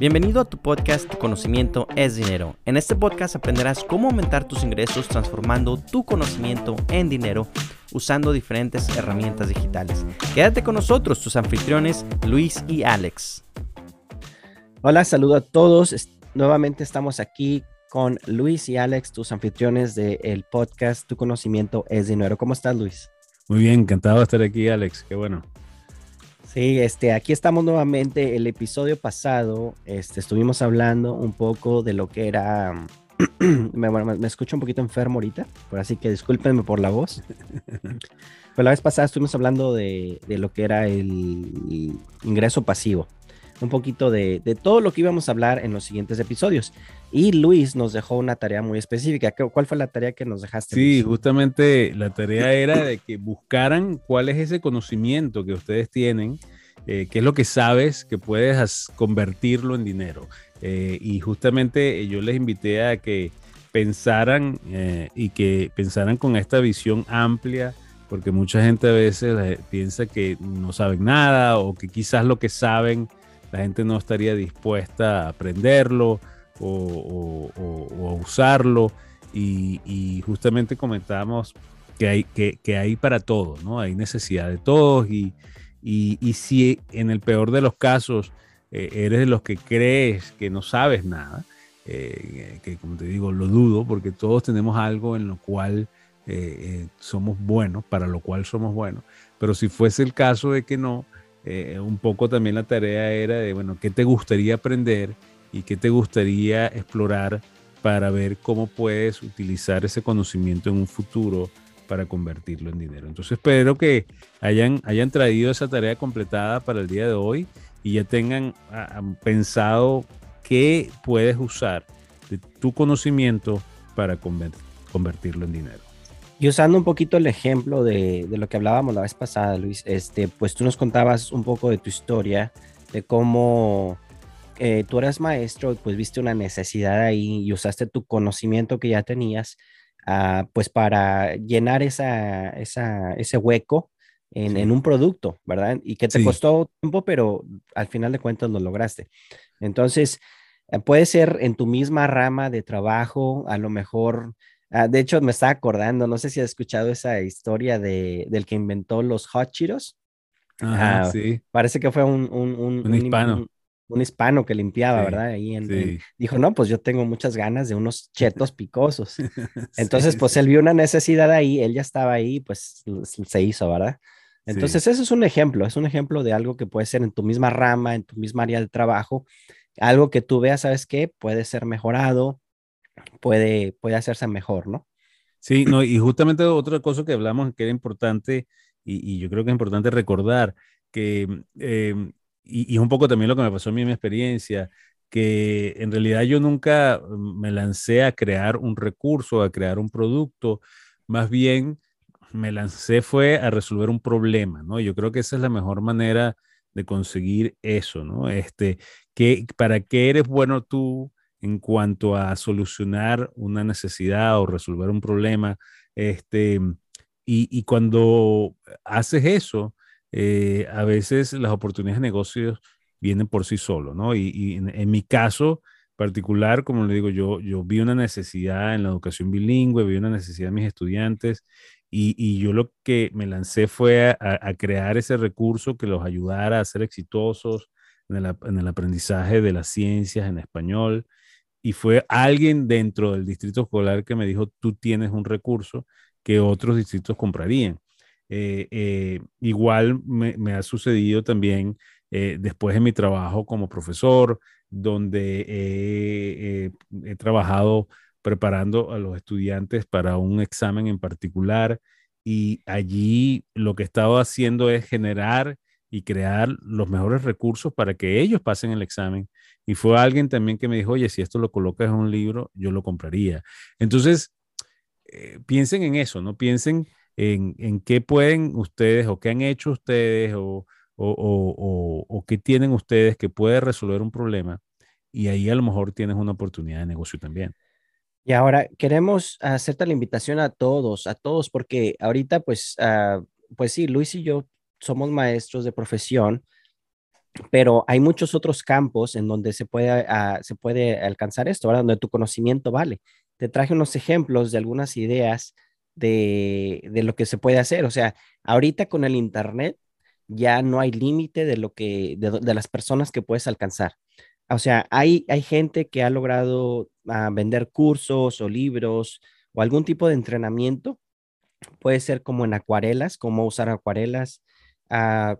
Bienvenido a tu podcast Tu conocimiento es dinero. En este podcast aprenderás cómo aumentar tus ingresos transformando tu conocimiento en dinero usando diferentes herramientas digitales. Quédate con nosotros, tus anfitriones Luis y Alex. Hola, saludo a todos. Nuevamente estamos aquí con Luis y Alex, tus anfitriones del podcast Tu conocimiento es dinero. ¿Cómo estás, Luis? Muy bien, encantado de estar aquí, Alex. Qué bueno. Sí, este, aquí estamos nuevamente. El episodio pasado, este, estuvimos hablando un poco de lo que era. me, me, escucho un poquito enfermo ahorita, por así que discúlpenme por la voz. Pero la vez pasada estuvimos hablando de, de lo que era el ingreso pasivo un poquito de, de, todo lo que íbamos a hablar en los siguientes episodios. Y Luis nos dejó una tarea muy específica. ¿Cuál fue la tarea que nos dejaste? Sí, justamente la tarea era de que buscaran cuál es ese conocimiento que ustedes tienen, eh, qué es lo que sabes que puedes convertirlo en dinero. Eh, y justamente yo les invité a que pensaran eh, y que pensaran con esta visión amplia porque mucha gente a veces piensa que no saben nada o que quizás lo que saben la gente no estaría dispuesta a aprenderlo o, a usarlo. Y, justamente comentábamos que hay, que, hay para todos, ¿no? Hay necesidad de todos y, si en el peor de los casos eh, eres de los que crees que no sabes nada, eh, que como te digo, lo dudo, porque todos tenemos algo en lo cual eh, somos buenos, para lo cual somos buenos, pero si fuese el caso de que no, eh, un poco también la tarea era de, bueno, ¿qué te gustaría aprender y qué te gustaría explorar para ver cómo puedes utilizar ese conocimiento en un futuro para convertirlo en dinero? Entonces espero que hayan, hayan traído esa tarea completada para el día de hoy y ya tengan pensado qué puedes usar de tu conocimiento para convertirlo en dinero. Y usando un poquito el ejemplo de, de, lo que hablábamos la vez pasada, Luis, este, pues tú nos contabas un poco de tu historia, de cómo eh, tú eras maestro, pues viste una necesidad ahí y usaste tu conocimiento que ya tenías, uh, pues para llenar esa, esa, ese hueco en, en, un producto, ¿verdad? Y que te costó tiempo, pero al final de cuentas lo lograste. Entonces, eh, puede ser en tu misma rama de trabajo, a lo mejor Ah, de hecho, me estaba acordando, no sé si has escuchado esa historia de, del que inventó los hot Cheetos. Ajá, ah, sí. Parece que fue un, un, un, hispano. Un, hispano que limpiaba, ¿verdad? Ahí en, dijo, no, pues yo tengo muchas ganas de unos chetos picosos. Entonces, pues él vio una necesidad ahí, él ya estaba ahí, pues se hizo, ¿verdad? Entonces, eso es un ejemplo, es un ejemplo de algo que puede ser en tu misma rama, en tu misma área de trabajo, algo que tú veas, ¿sabes qué? Puede ser mejorado, puede, puede hacerse mejor, ¿no? Sí, no, y justamente otra cosa que hablamos que era importante, y, yo creo que es importante recordar, que, em, y, y, un poco también lo que me pasó en mi experiencia, que en realidad yo nunca me lancé a crear un recurso, a crear un producto, más bien me lancé fue a resolver un problema, ¿no? Yo creo que esa es la mejor manera de conseguir eso, ¿no? Este, que, ¿Para qué eres bueno tú? En cuanto a solucionar una necesidad o resolver un problema. Este, y, cuando haces eso, eh, a veces las oportunidades de negocios vienen por sí solos, ¿no? Y, en, mi caso particular, como le digo, yo, yo vi una necesidad en la educación bilingüe, vi una necesidad de mis estudiantes y, yo lo que me lancé fue a, crear ese recurso que los ayudara a ser exitosos en el, en el aprendizaje de las ciencias en español y fue alguien dentro del distrito escolar que me dijo, tú tienes un recurso que otros distritos comprarían. Eh, eh, igual me, ha sucedido también eh, después de mi trabajo como profesor, donde he trabajado preparando a los estudiantes para un examen en particular y allí lo que he estado haciendo es generar y crear los mejores recursos para que ellos pasen el examen. Y fue alguien también que me dijo, oye, si esto lo colocas en un libro, yo lo compraría. Entonces, eh, piensen en eso, ¿no? Piensen en, en, qué pueden ustedes o qué han hecho ustedes o, o, o, o, qué tienen ustedes que puede resolver un problema. Y ahí a lo mejor tienes una oportunidad de negocio también. Y ahora queremos hacerte la invitación a todos, a todos, porque ahorita pues, uh, pues sí, Luis y yo somos maestros de profesión, pero hay muchos otros campos en donde se puede, ah, se puede alcanzar esto, ¿verdad? Donde tu conocimiento vale. Te traje unos ejemplos de algunas ideas de, de lo que se puede hacer. O sea, ahorita con el Internet ya no hay límite de de, las personas que puedes alcanzar. O sea, hay, hay gente que ha logrado ah, vender cursos o libros o algún tipo de entrenamiento. Puede ser como en acuarelas, cómo usar acuarelas, uh,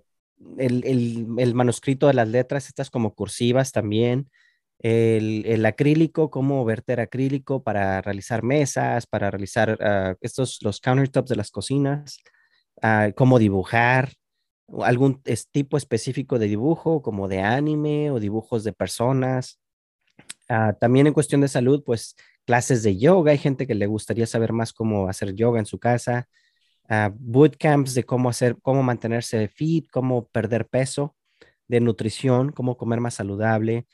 el, manuscrito de las letras, estas como cursivas también, el, acrílico, cómo verter acrílico para realizar mesas, para realizar ah, estos, los countertops de las cocinas, uh, cómo dibujar, algún tipo específico de dibujo, como de anime o dibujos de personas. Ah, también en cuestión de salud, pues clases de yoga. Hay gente que le gustaría saber más cómo hacer yoga en su casa. Uh, bootcamps de cómo hacer, cómo mantenerse fit, cómo perder peso, de nutrición, cómo comer más saludable,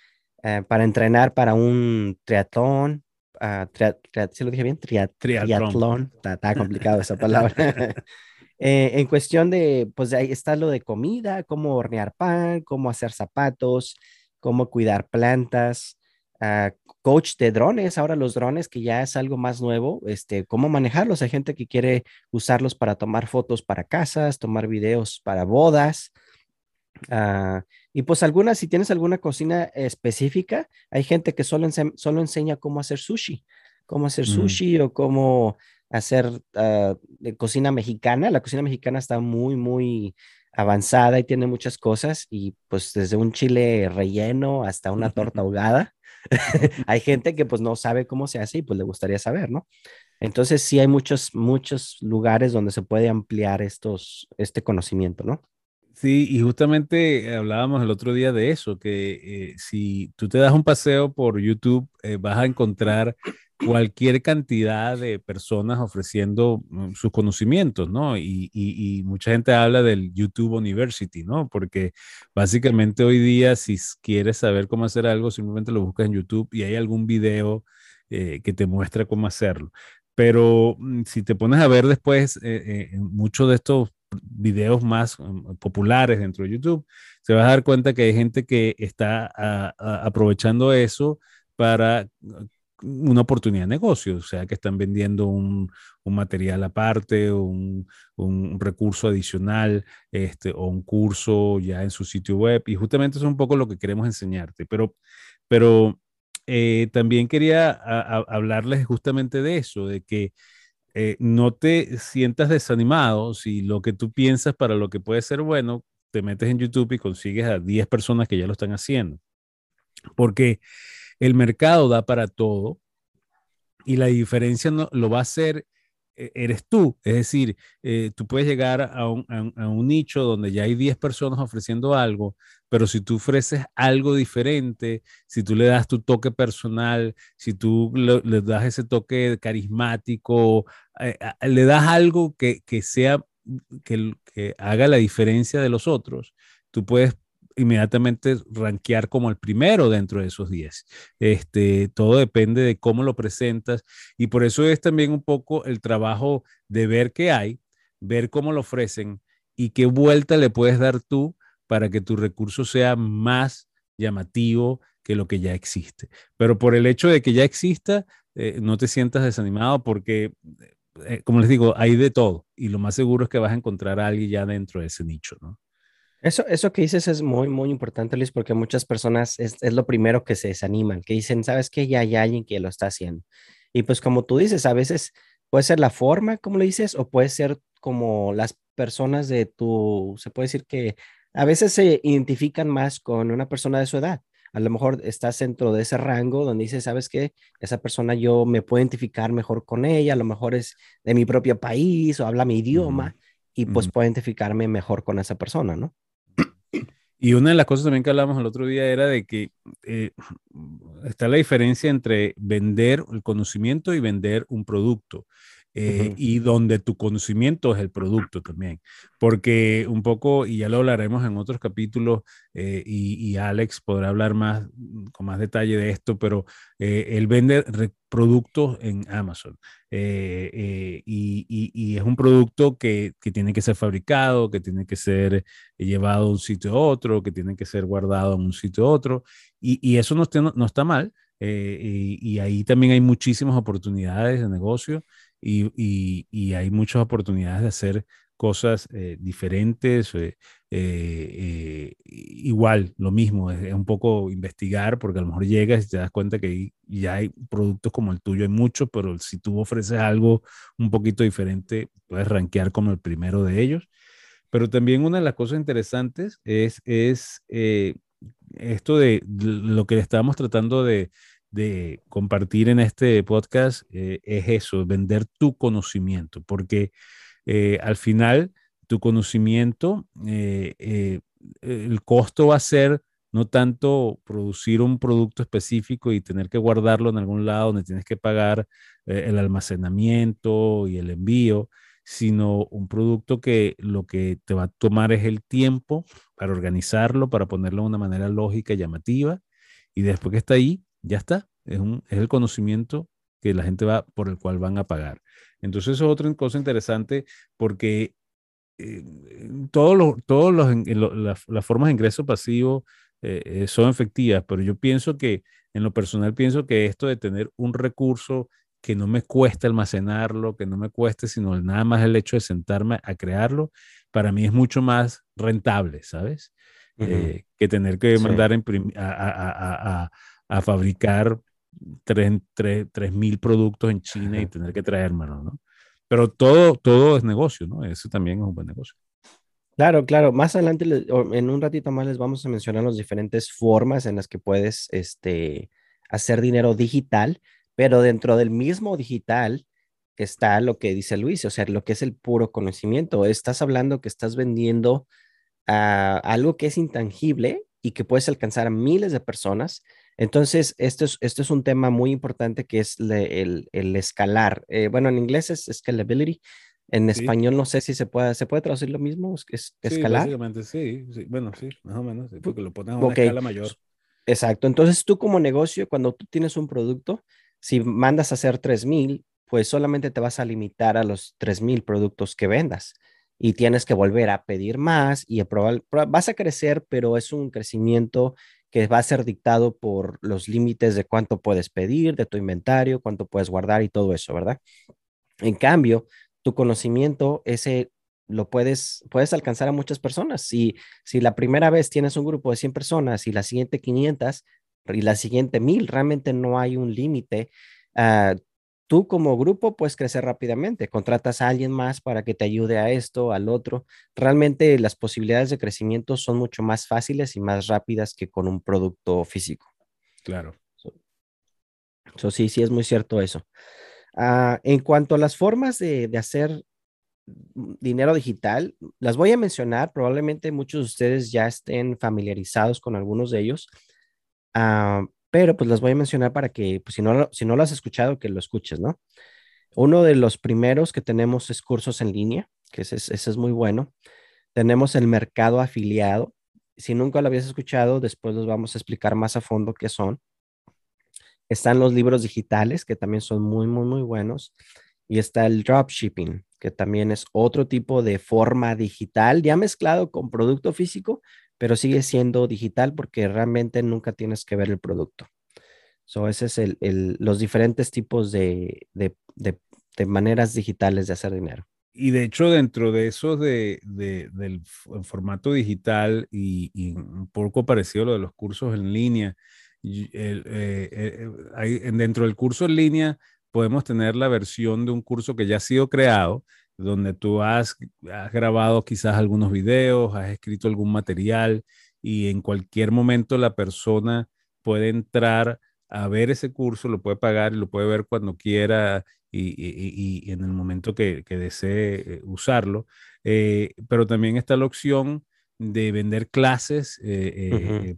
eh, para entrenar para un triatlón. Uh, ¿Sí lo dije bien? triatlón. Está, complicado esa palabra. Eh, en cuestión de, pues ahí está lo de comida, cómo hornear pan, cómo hacer zapatos, cómo cuidar plantas, uh, coach de drones, ahora los drones que ya es algo más nuevo, este, cómo manejarlos. Hay gente que quiere usarlos para tomar fotos para casas, tomar videos para bodas. Uh, y pues algunas, si tienes alguna cocina específica, hay gente que solo, solo enseña cómo hacer sushi, cómo hacer mm. sushi o cómo hacer uh, cocina mexicana. La cocina mexicana está muy, muy avanzada y tiene muchas cosas y pues desde un chile relleno hasta una torta ahogada hay gente que pues no sabe cómo se hace y pues le gustaría saber, ¿no? Entonces sí hay muchos, muchos lugares donde se puede ampliar estos, este conocimiento, ¿no? Sí, y justamente hablábamos el otro día de eso, que eh, si tú te das un paseo por YouTube, eh, vas a encontrar cualquier cantidad de personas ofreciendo mm, sus conocimientos, ¿no? Y, mucha gente habla del YouTube University, ¿no? Porque básicamente hoy día, si quieres saber cómo hacer algo, simplemente lo buscas en YouTube y hay algún video eh, que te muestra cómo hacerlo. Pero mm, si te pones a ver después eh, eh, muchos de estos videos más mm, populares dentro de YouTube, se vas a dar cuenta que hay gente que está aprovechando eso para una oportunidad de negocio, o sea que están vendiendo un, material aparte, un, un, recurso adicional este, o un curso ya en su sitio web. Y justamente eso es un poco lo que queremos enseñarte. Pero, pero eh, también quería hablarles justamente de eso, de que eh, no te sientas desanimado si lo que tú piensas para lo que puede ser bueno, te metes en YouTube y consigues a 10 personas que ya lo están haciendo. Porque el mercado da para todo y la diferencia no, lo va a hacer e, eres tú. Es decir, eh, tú puedes llegar a un, nicho donde ya hay 10 personas ofreciendo algo, pero si tú ofreces algo diferente, si tú le das tu toque personal, si tú le, das ese toque carismático, eh, le das algo que, sea, que, que haga la diferencia de los otros, tú puedes inmediatamente rankear como el primero dentro de esos 10. Este, todo depende de cómo lo presentas y por eso es también un poco el trabajo de ver qué hay, ver cómo lo ofrecen y qué vuelta le puedes dar tú para que tu recurso sea más llamativo que lo que ya existe. Pero por el hecho de que ya exista, eh, no te sientas desanimado porque, eh, como les digo, hay de todo y lo más seguro es que vas a encontrar a alguien ya dentro de ese nicho, ¿no? Eso, eso que dices es muy, muy importante, Luis, porque muchas personas es, es lo primero que se desaniman, que dicen, ¿sabes qué? Ya hay alguien que lo está haciendo. Y pues como tú dices, a veces puede ser la forma, como le dices, o puede ser como las personas de tu, se puede decir que a veces se identifican más con una persona de su edad. A lo mejor estás dentro de ese rango donde dices, ¿sabes qué? Esa persona yo me puedo identificar mejor con ella, a lo mejor es de mi propio país o habla mi idioma y pues puedo identificarme mejor con esa persona, ¿no? Y una de las cosas también que hablamos el otro día era de que eh, está la diferencia entre vender el conocimiento y vender un producto. Eh, y donde tu conocimiento es el producto también. Porque un poco, y ya lo hablaremos en otros capítulos, eh, y, Alex podrá hablar más con más detalle de esto, pero eh, él vende productos en Amazon. Y, es un producto que, que, tiene que ser fabricado, que tiene que ser llevado de un sitio a otro, que tiene que ser guardado en un sitio a otro, y, eso no, no, está mal. y, ahí también hay muchísimas oportunidades de negocio y, hay muchas oportunidades de hacer cosas eh, diferentes. Eh, eh, igual, lo mismo, es, un poco investigar, porque a lo mejor llegas y te das cuenta que ya hay productos como el tuyo, hay muchos, pero si tú ofreces algo un poquito diferente, puedes rankear como el primero de ellos. Pero también una de las cosas interesantes es, es esto de lo que estábamos tratando de, de compartir en este podcast eh, es eso, vender tu conocimiento, porque eh, al final tu conocimiento, eh, el costo va a ser no tanto producir un producto específico y tener que guardarlo en algún lado donde tienes que pagar el almacenamiento y el envío, sino un producto que lo que te va a tomar es el tiempo para organizarlo, para ponerlo de una manera lógica y llamativa, y después que está ahí, ya está. Es, un, es el conocimiento que la gente va, por el cual van a pagar. Entonces, eso es otra cosa interesante porque eh, todos los, todos los, las, formas de ingreso pasivo eh, eh, son efectivas, pero yo pienso que, en lo personal, pienso que esto de tener un recurso que no me cueste almacenarlo, que no me cueste, sino nada más el hecho de sentarme a crearlo, para mí es mucho más rentable, ¿sabes? que tener que mandar a, a, a fabricar 3.000 productos en China y tener que traérmelo, ¿no? Pero todo, todo es negocio, ¿no? Eso también es un buen negocio. Claro, claro. Más adelante, en un ratito más, les vamos a mencionar las diferentes formas en las que puedes este, hacer dinero digital, pero dentro del mismo digital está lo que dice Luis, o sea, lo que es el puro conocimiento. Estás hablando que estás vendiendo algo que es intangible y que puedes alcanzar a miles de personas entonces, esto es, esto es un tema muy importante que es el, el, escalar. Eh, bueno, en inglés es scalability. En español no sé si se puede, ¿se puede traducir lo mismo? ¿Es, escalar? Sí, sí, Bueno, sí, más o menos, porque lo pones a una escala mayor. Exacto. Entonces, tú como negocio, cuando tú tienes un producto, si mandas a hacer 3000, pues solamente te vas a limitar a los 3000 productos que vendas y tienes que volver a pedir más y probar, vas a crecer, pero es un crecimiento que va a ser dictado por los límites de cuánto puedes pedir, de tu inventario, cuánto puedes guardar y todo eso, ¿verdad? En cambio, tu conocimiento, ese lo puedes, puedes alcanzar a muchas personas. Si, si la primera vez tienes un grupo de 100 personas y la siguiente 500 y la siguiente 1000, realmente no hay un límite. Uh, tú como grupo puedes crecer rápidamente, contratas a alguien más para que te ayude a esto, al otro. Realmente las posibilidades de crecimiento son mucho más fáciles y más rápidas que con un producto físico. Claro. Eso sí, sí es muy cierto eso. Ah, en cuanto a las formas de, hacer dinero digital, las voy a mencionar. Probablemente muchos de ustedes ya estén familiarizados con algunos de ellos. Ah, pero pues las voy a mencionar para que, pues si no, si no lo has escuchado, que lo escuches, ¿no? Uno de los primeros que tenemos es cursos en línea, que ese, es muy bueno. Tenemos el mercado afiliado. Si nunca lo habías escuchado, después los vamos a explicar más a fondo qué son. Están los libros digitales, que también son muy, muy, muy buenos. Y está el dropshipping, que también es otro tipo de forma digital, ya mezclado con producto físico, pero sigue siendo digital porque realmente nunca tienes que ver el producto. So, ese es el, el, los diferentes tipos de, de, de, maneras digitales de hacer dinero. Y de hecho, dentro de eso de, del formato digital y, un poco parecido a lo de los cursos en línea, el, eh, eh, eh, dentro del curso en línea podemos tener la versión de un curso que ya ha sido creado, donde tú has, grabado quizás algunos videos, has escrito algún material y en cualquier momento la persona puede entrar a ver ese curso, lo puede pagar y lo puede ver cuando quiera y, en el momento que, desee eh, usarlo. Eh, pero también está la opción de vender clases eh, eh,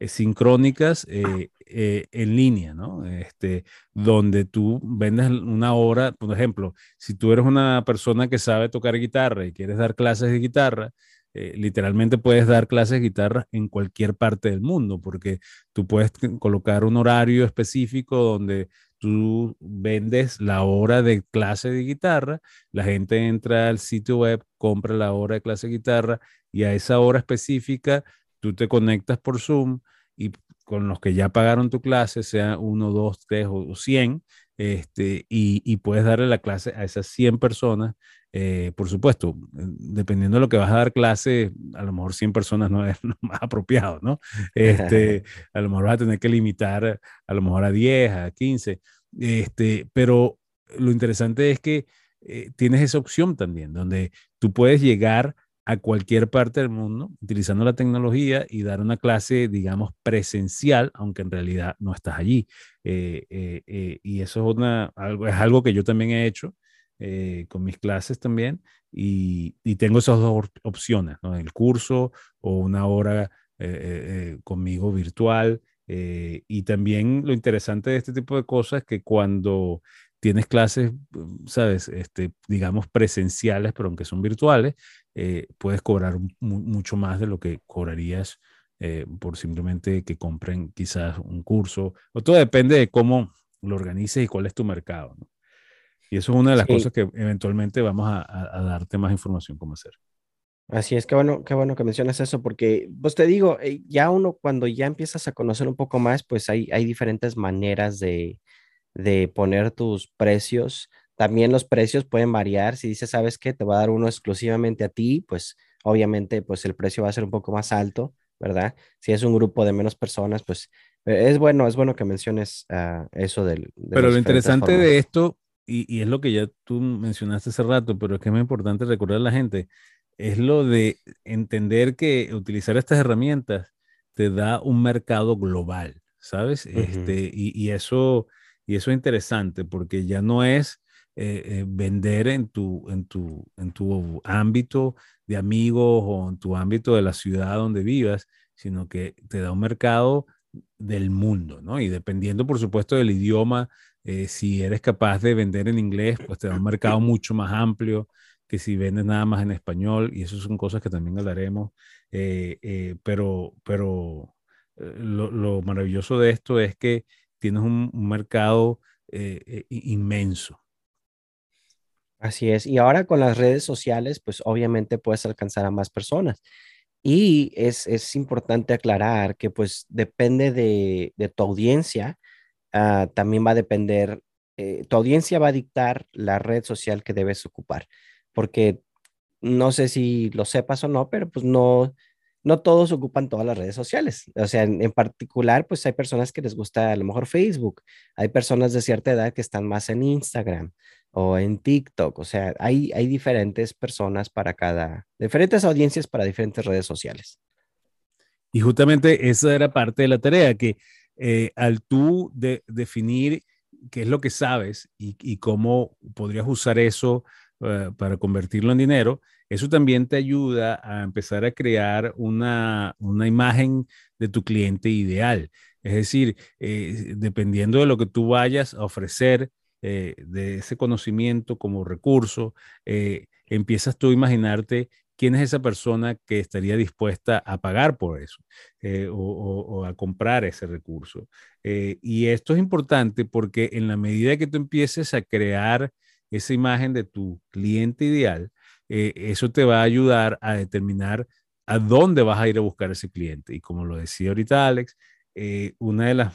sincrónicas en línea, ¿no? Este, donde tú vendes una hora, por ejemplo, si tú eres una persona que sabe tocar guitarra y quieres dar clases de guitarra, literalmente puedes dar clases de guitarra en cualquier parte del mundo, porque tú puedes colocar un horario específico donde tú vendes la hora de clase de guitarra, la gente entra al sitio web, compra la hora de clase de guitarra y a esa hora específica tú te conectas por Zoom y con los que ya pagaron tu clase, sea uno, dos, tres o cien, este, y, puedes darle la clase a esas 100 personas. Eh, por supuesto, dependiendo de lo que vas a dar clase, a lo mejor 100 personas no es lo más apropiado, ¿no? Este, a lo mejor vas a tener que limitar a lo mejor a 10, a 15, este, pero lo interesante es que eh, tienes esa opción también, donde tú puedes llegar a cualquier parte del mundo utilizando la tecnología y dar una clase, digamos, presencial, aunque en realidad no estás allí. Eh, eh, y eso es, una, algo, es algo que yo también he hecho con mis clases también y, y tengo esas dos opciones, ¿no? El curso o una hora conmigo virtual. y también lo interesante de este tipo de cosas es que cuando tienes clases, sabes, este, digamos presenciales, pero aunque son virtuales, eh, puedes cobrar mucho más de lo que cobrarías eh, por simplemente que compren quizás un curso. O todo depende de cómo lo organices y cuál es tu mercado. Y eso es una de las cosas que eventualmente vamos a, darte más información cómo hacer. Así es, qué bueno, qué bueno que mencionas eso, porque pues te digo, eh, ya uno cuando ya empiezas a conocer un poco más, pues hay, hay diferentes maneras de, de poner tus precios. También los precios pueden variar. Si dices, ¿sabes qué? Te va a dar uno exclusivamente a ti, pues obviamente pues el precio va a ser un poco más alto, ¿verdad? Si es un grupo de menos personas, pues eh, es bueno, es bueno que menciones ah, eso del... pero lo interesante de esto, y, y, es lo que ya tú mencionaste hace rato, pero es que es muy importante recordar a la gente, es lo de entender que utilizar estas herramientas te da un mercado global, ¿sabes? este, y, y, eso y eso es interesante porque ya no es eh, eh, vender en tu, en, tu, en tu ámbito de amigos o en tu ámbito de la ciudad donde vivas, sino que te da un mercado del mundo, ¿no? Y dependiendo, por supuesto, del idioma, eh, si eres capaz de vender en inglés, pues te da un mercado mucho más amplio que si vendes nada más en español, y eso son cosas que también hablaremos, pero, pero lo, lo, maravilloso de esto es que tienes un, mercado eh, eh, inmenso. Así es. Y ahora con las redes sociales, pues obviamente puedes alcanzar a más personas. Y es, importante aclarar que pues depende de, tu audiencia, ah, también va a depender, eh, tu audiencia va a dictar la red social que debes ocupar, porque no sé si lo sepas o no, pero pues no, no todos ocupan todas las redes sociales. O sea, en, particular, pues hay personas que les gusta a lo mejor Facebook, hay personas de cierta edad que están más en Instagram o en TikTok. O sea, hay, hay diferentes personas para cada, diferentes audiencias para diferentes redes sociales. Y justamente esa era parte de la tarea, que eh, al tú de, definir qué es lo que sabes y, cómo podrías usar eso eh, para convertirlo en dinero, eso también te ayuda a empezar a crear una, imagen de tu cliente ideal. Es decir, eh, dependiendo de lo que tú vayas a ofrecer, eh, de ese conocimiento como recurso, eh, empiezas tú a imaginarte quién es esa persona que estaría dispuesta a pagar por eso o, a comprar ese recurso. y esto es importante porque en la medida que tú empieces a crear esa imagen de tu cliente ideal, eh, eso te va a ayudar a determinar a dónde vas a ir a buscar ese cliente. Y como lo decía ahorita Alex, eh, una de las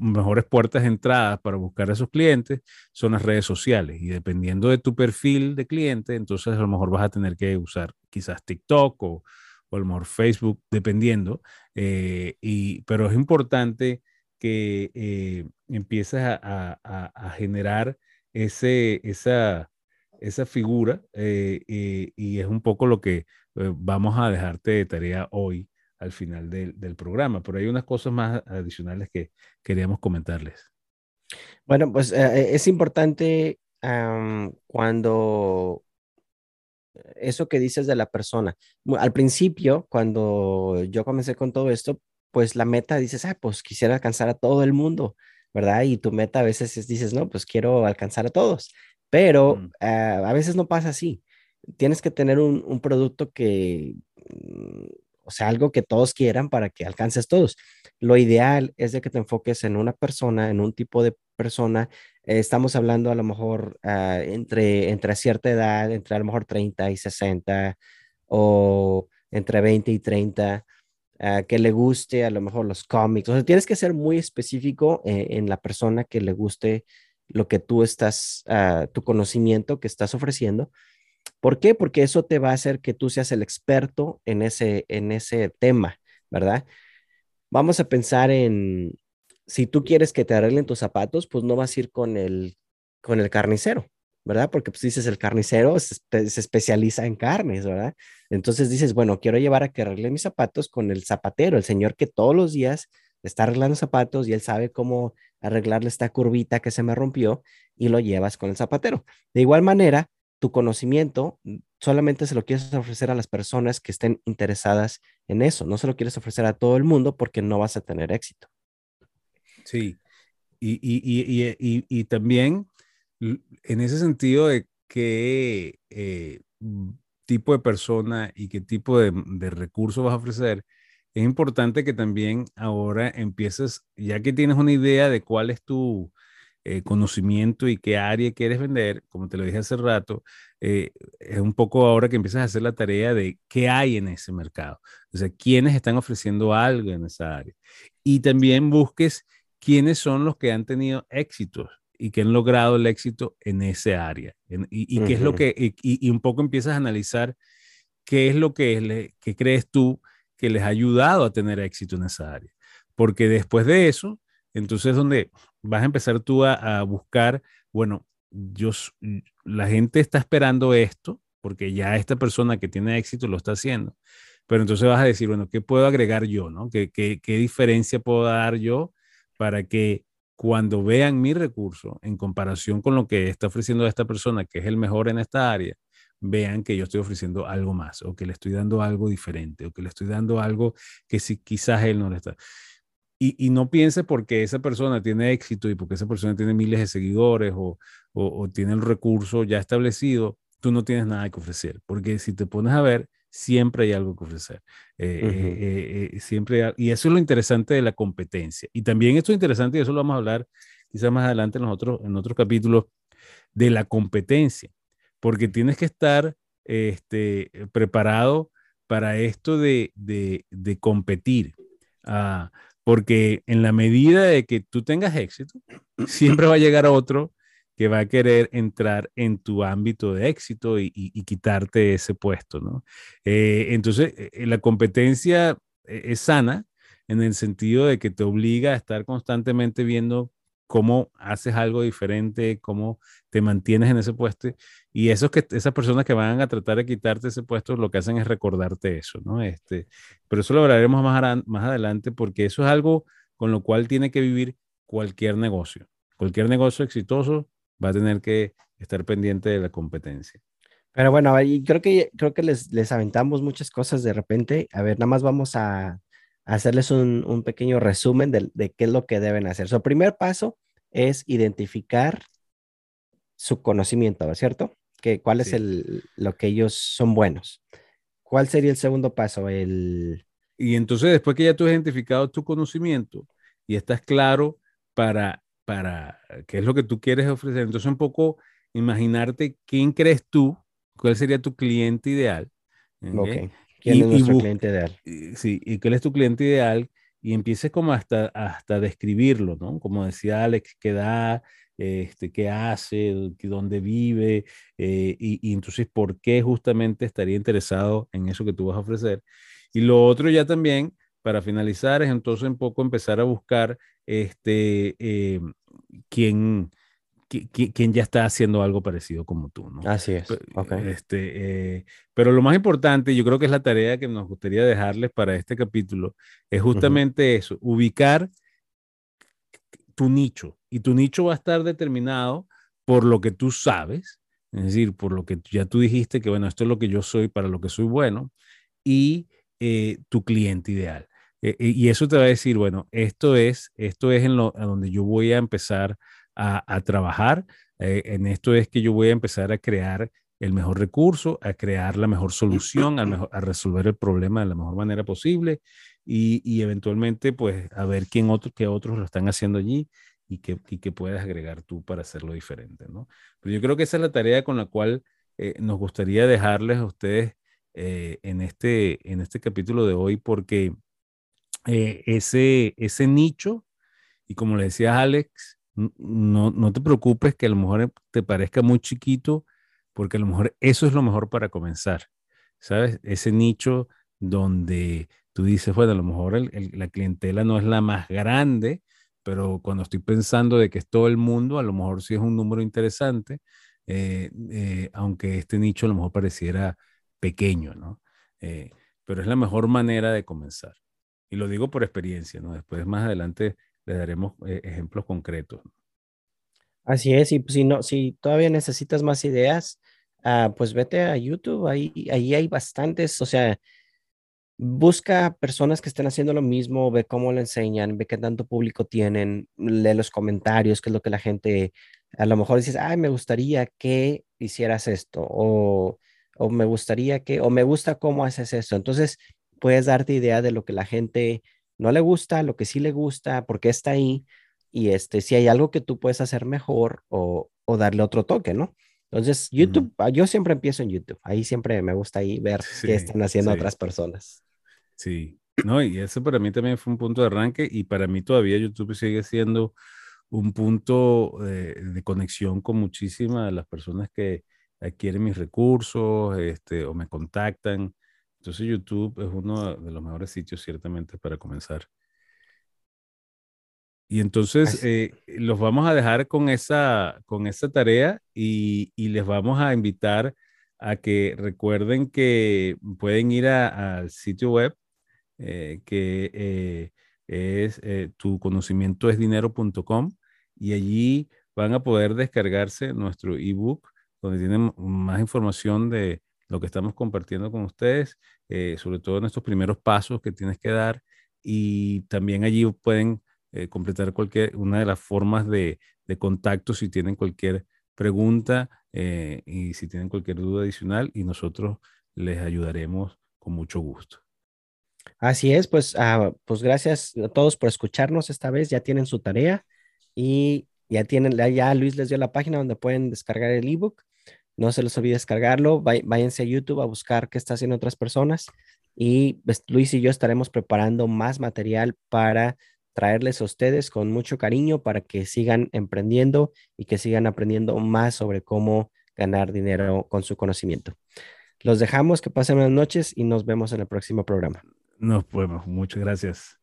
mejores puertas de entrada para buscar a esos clientes son las redes sociales. Y dependiendo de tu perfil de cliente, entonces a lo mejor vas a tener que usar quizás TikTok o, o a lo mejor Facebook, dependiendo. Eh, y, pero es importante que empieces a, a, a, generar ese, esa, esa figura eh, eh, y es un poco lo que eh, vamos a dejarte de tarea hoy al final del, programa, pero hay unas cosas más adicionales que queríamos comentarles. Bueno, pues es importante cuando eso que dices de la persona. Al principio, cuando yo comencé con todo esto, pues la meta dices, ah, pues quisiera alcanzar a todo el mundo, ¿verdad? Y tu meta a veces es, dices, no, pues quiero alcanzar a todos, pero mm. ah, a veces no pasa así. Tienes que tener un, un producto que, mm, o sea, algo que todos quieran para que alcances todos. Lo ideal es de que te enfoques en una persona, en un tipo de persona. Eh, estamos hablando a lo mejor ah, entre, entre cierta edad, entre a lo mejor 30 y 60 o entre 20 y 30 que le guste a lo mejor los cómics. O sea, tienes que ser muy específico eh, en la persona que le guste lo que tú estás, uh, tu conocimiento que estás ofreciendo. ¿Por qué? Porque eso te va a hacer que tú seas el experto en ese, en ese tema, ¿verdad? Vamos a pensar en, si tú quieres que te arreglen tus zapatos, pues no vas a ir con el, con el carnicero, ¿verdad? Porque pues dices, el carnicero se, especializa en carnes, ¿verdad? Entonces dices, bueno, quiero llevar a que arregle mis zapatos con el zapatero, el señor que todos los días está arreglando zapatos y él sabe cómo arreglarle esta curvita que se me rompió y lo llevas con el zapatero. De igual manera, tu conocimiento mm, solamente se lo quieres ofrecer a las personas que estén interesadas en eso, no se lo quieres ofrecer a todo el mundo porque no vas a tener éxito. Sí, y, y, y, y también en ese sentido de qué eh, tipo de persona y qué tipo de, de recursos vas a ofrecer, es importante que también ahora empieces, ya que tienes una idea de cuál es tu eh, conocimiento y qué área quieres vender, como te lo dije hace rato, eh, es un poco ahora que empiezas a hacer la tarea de qué hay en ese mercado, o sea, quiénes están ofreciendo algo en esa área. Y también busques quiénes son los que han tenido éxitos y que han logrado el éxito en ese área. y, qué es lo que, y, un poco empiezas a analizar qué es lo que, le, que crees tú que les ha ayudado a tener éxito en esa área. Porque después de eso, entonces donde vas a empezar tú a, buscar, bueno, yo, la gente está esperando esto, porque ya esta persona que tiene éxito lo está haciendo. Pero entonces vas a decir, bueno, ¿qué puedo agregar yo? ¿no? ¿Qué, qué, qué diferencia puedo dar yo para que cuando vean mi recurso en comparación con lo que está ofreciendo esta persona, que es el mejor en esta área, vean que yo estoy ofreciendo algo más o que le estoy dando algo diferente o que le estoy dando algo que si quizás él no le está. Y, y no piense porque esa persona tiene éxito y porque esa persona tiene miles de seguidores o, o, o tiene el recurso ya establecido, tú no tienes nada que ofrecer. Porque si te pones a ver, siempre hay algo que ofrecer. Eh, eh, eh, siempre y eso es lo interesante de la competencia. Y también esto es interesante, y eso lo vamos a hablar quizás más adelante en, otros, en otros capítulos, de la competencia, porque tienes que estar este, preparado para esto de, competir. Ah, porque en la medida de que tú tengas éxito, siempre va a llegar otro que va a querer entrar en tu ámbito de éxito y, quitarte ese puesto, ¿no? Eh, entonces, eh, la competencia eh, es sana en el sentido de que te obliga a estar constantemente viendo cómo haces algo diferente, cómo te mantienes en ese puesto. Y esos que, esas personas que van a tratar de quitarte ese puesto, lo que hacen es recordarte eso, ¿no? Este, pero eso lo hablaremos más, adelante porque eso es algo con lo cual tiene que vivir cualquier negocio. Cualquier negocio exitoso va a tener que estar pendiente de la competencia. Pero bueno, creo que, creo que les, les aventamos muchas cosas de repente. A ver, nada más vamos a, hacerles un, un, pequeño resumen de, de, qué es lo que deben hacer. Su primer paso es identificar su conocimiento, ¿cierto? Que, ¿Cuál es el, lo que ellos son buenos? ¿Cuál sería el segundo paso? El... Y entonces, después que ya tú has identificado tu conocimiento y estás claro para para qué es lo que tú quieres ofrecer. Entonces, un poco imaginarte quién crees tú, cuál sería tu cliente ideal. ¿Quién es nuestro cliente ideal? Sí, y cuál es tu cliente ideal y empieces como hasta, hasta describirlo, ¿no? Como decía Alex, qué da, este, qué hace, dónde vive, eh, y, y, entonces por qué justamente estaría interesado en eso que tú vas a ofrecer. Y lo otro ya también, para finalizar, es entonces un poco empezar a buscar este, eh, quien, quien, ya está haciendo algo parecido como tú, ¿no? Así es. Este, eh, pero lo más importante, yo creo que es la tarea que nos gustaría dejarles para este capítulo, es justamente eso, ubicar tu nicho. Y tu nicho va a estar determinado por lo que tú sabes, es decir, por lo que ya tú dijiste que, bueno, esto es lo que yo soy, para lo que soy bueno, y eh, tu cliente ideal. Eh, eh, y eso te va a decir, bueno, esto es, esto es en lo, a donde yo voy a empezar a, trabajar, en esto es que yo voy a empezar a crear el mejor recurso, a crear la mejor solución, a, resolver el problema de la mejor manera posible y, eventualmente pues a ver quién otro, qué otros lo están haciendo allí y que, y que puedas agregar tú para hacerlo diferente, ¿no? Pero yo creo que esa es la tarea con la cual eh, nos gustaría dejarles a ustedes eh, en, este, en este capítulo de hoy, porque eh, ese, ese nicho, y como le decía Alex, no, no te preocupes que a lo mejor te parezca muy chiquito, porque a lo mejor eso es lo mejor para comenzar, ¿sabes? Ese nicho donde tú dices, bueno, a lo mejor la clientela no es la más grande, pero cuando estoy pensando de que es todo el mundo, a lo mejor sí es un número interesante, eh, eh, aunque este nicho a lo mejor pareciera pequeño, ¿no? Eh, pero es la mejor manera de comenzar. Y lo digo por experiencia, ¿no? Después más adelante les daremos ejemplos concretos. Así es, y pues, si no, si todavía necesitas más ideas, ah, pues vete a YouTube, ahí, ahí hay bastantes, o sea, busca personas que estén haciendo lo mismo, ve cómo lo enseñan, ve qué tanto público tienen, lee los comentarios, qué es lo que la gente, a lo mejor dices, ay, me gustaría que hicieras esto, o, o me gustaría que, o me gusta cómo haces esto. Entonces, puedes darte idea de lo que la gente no le gusta, lo que sí le gusta, por qué está ahí, y este, si hay algo que tú puedes hacer mejor o, o darle otro toque, ¿no? Entonces, YouTube, ah, yo siempre empiezo en YouTube. Ahí siempre me gusta ahí ver qué están haciendo otras personas. Sí, no, y eso para mí también fue un punto de arranque y para mí todavía YouTube sigue siendo un punto de, conexión con muchísimas de las personas que adquieren mis recursos este, o me contactan. Entonces YouTube es uno de los mejores sitios ciertamente para comenzar. Y entonces eh, los vamos a dejar con esa, con esa tarea y, y les vamos a invitar a que recuerden que pueden ir al sitio web eh, que eh, es eh, tu conocimiento es dinero.com y allí van a poder descargarse nuestro ebook donde tienen más información de lo que estamos compartiendo con ustedes, sobre todo en estos primeros pasos que tienes que dar y también allí pueden completar cualquier una de las formas de, de contacto si tienen cualquier pregunta y si tienen cualquier duda adicional y nosotros les ayudaremos con mucho gusto. Así es, pues, ah, pues gracias a todos por escucharnos esta vez. Ya tienen su tarea y ya tienen, ya Luis les dio la página donde pueden descargar el ebook. No se les olvide descargarlo. Váyanse a YouTube a buscar qué está haciendo otras personas. Y pues, Luis y yo estaremos preparando más material para traerles a ustedes con mucho cariño para que sigan emprendiendo y que sigan aprendiendo más sobre cómo ganar dinero con su conocimiento. Los dejamos, que pasen buenas noches y nos vemos en el próximo programa. Nos vemos. Muchas gracias.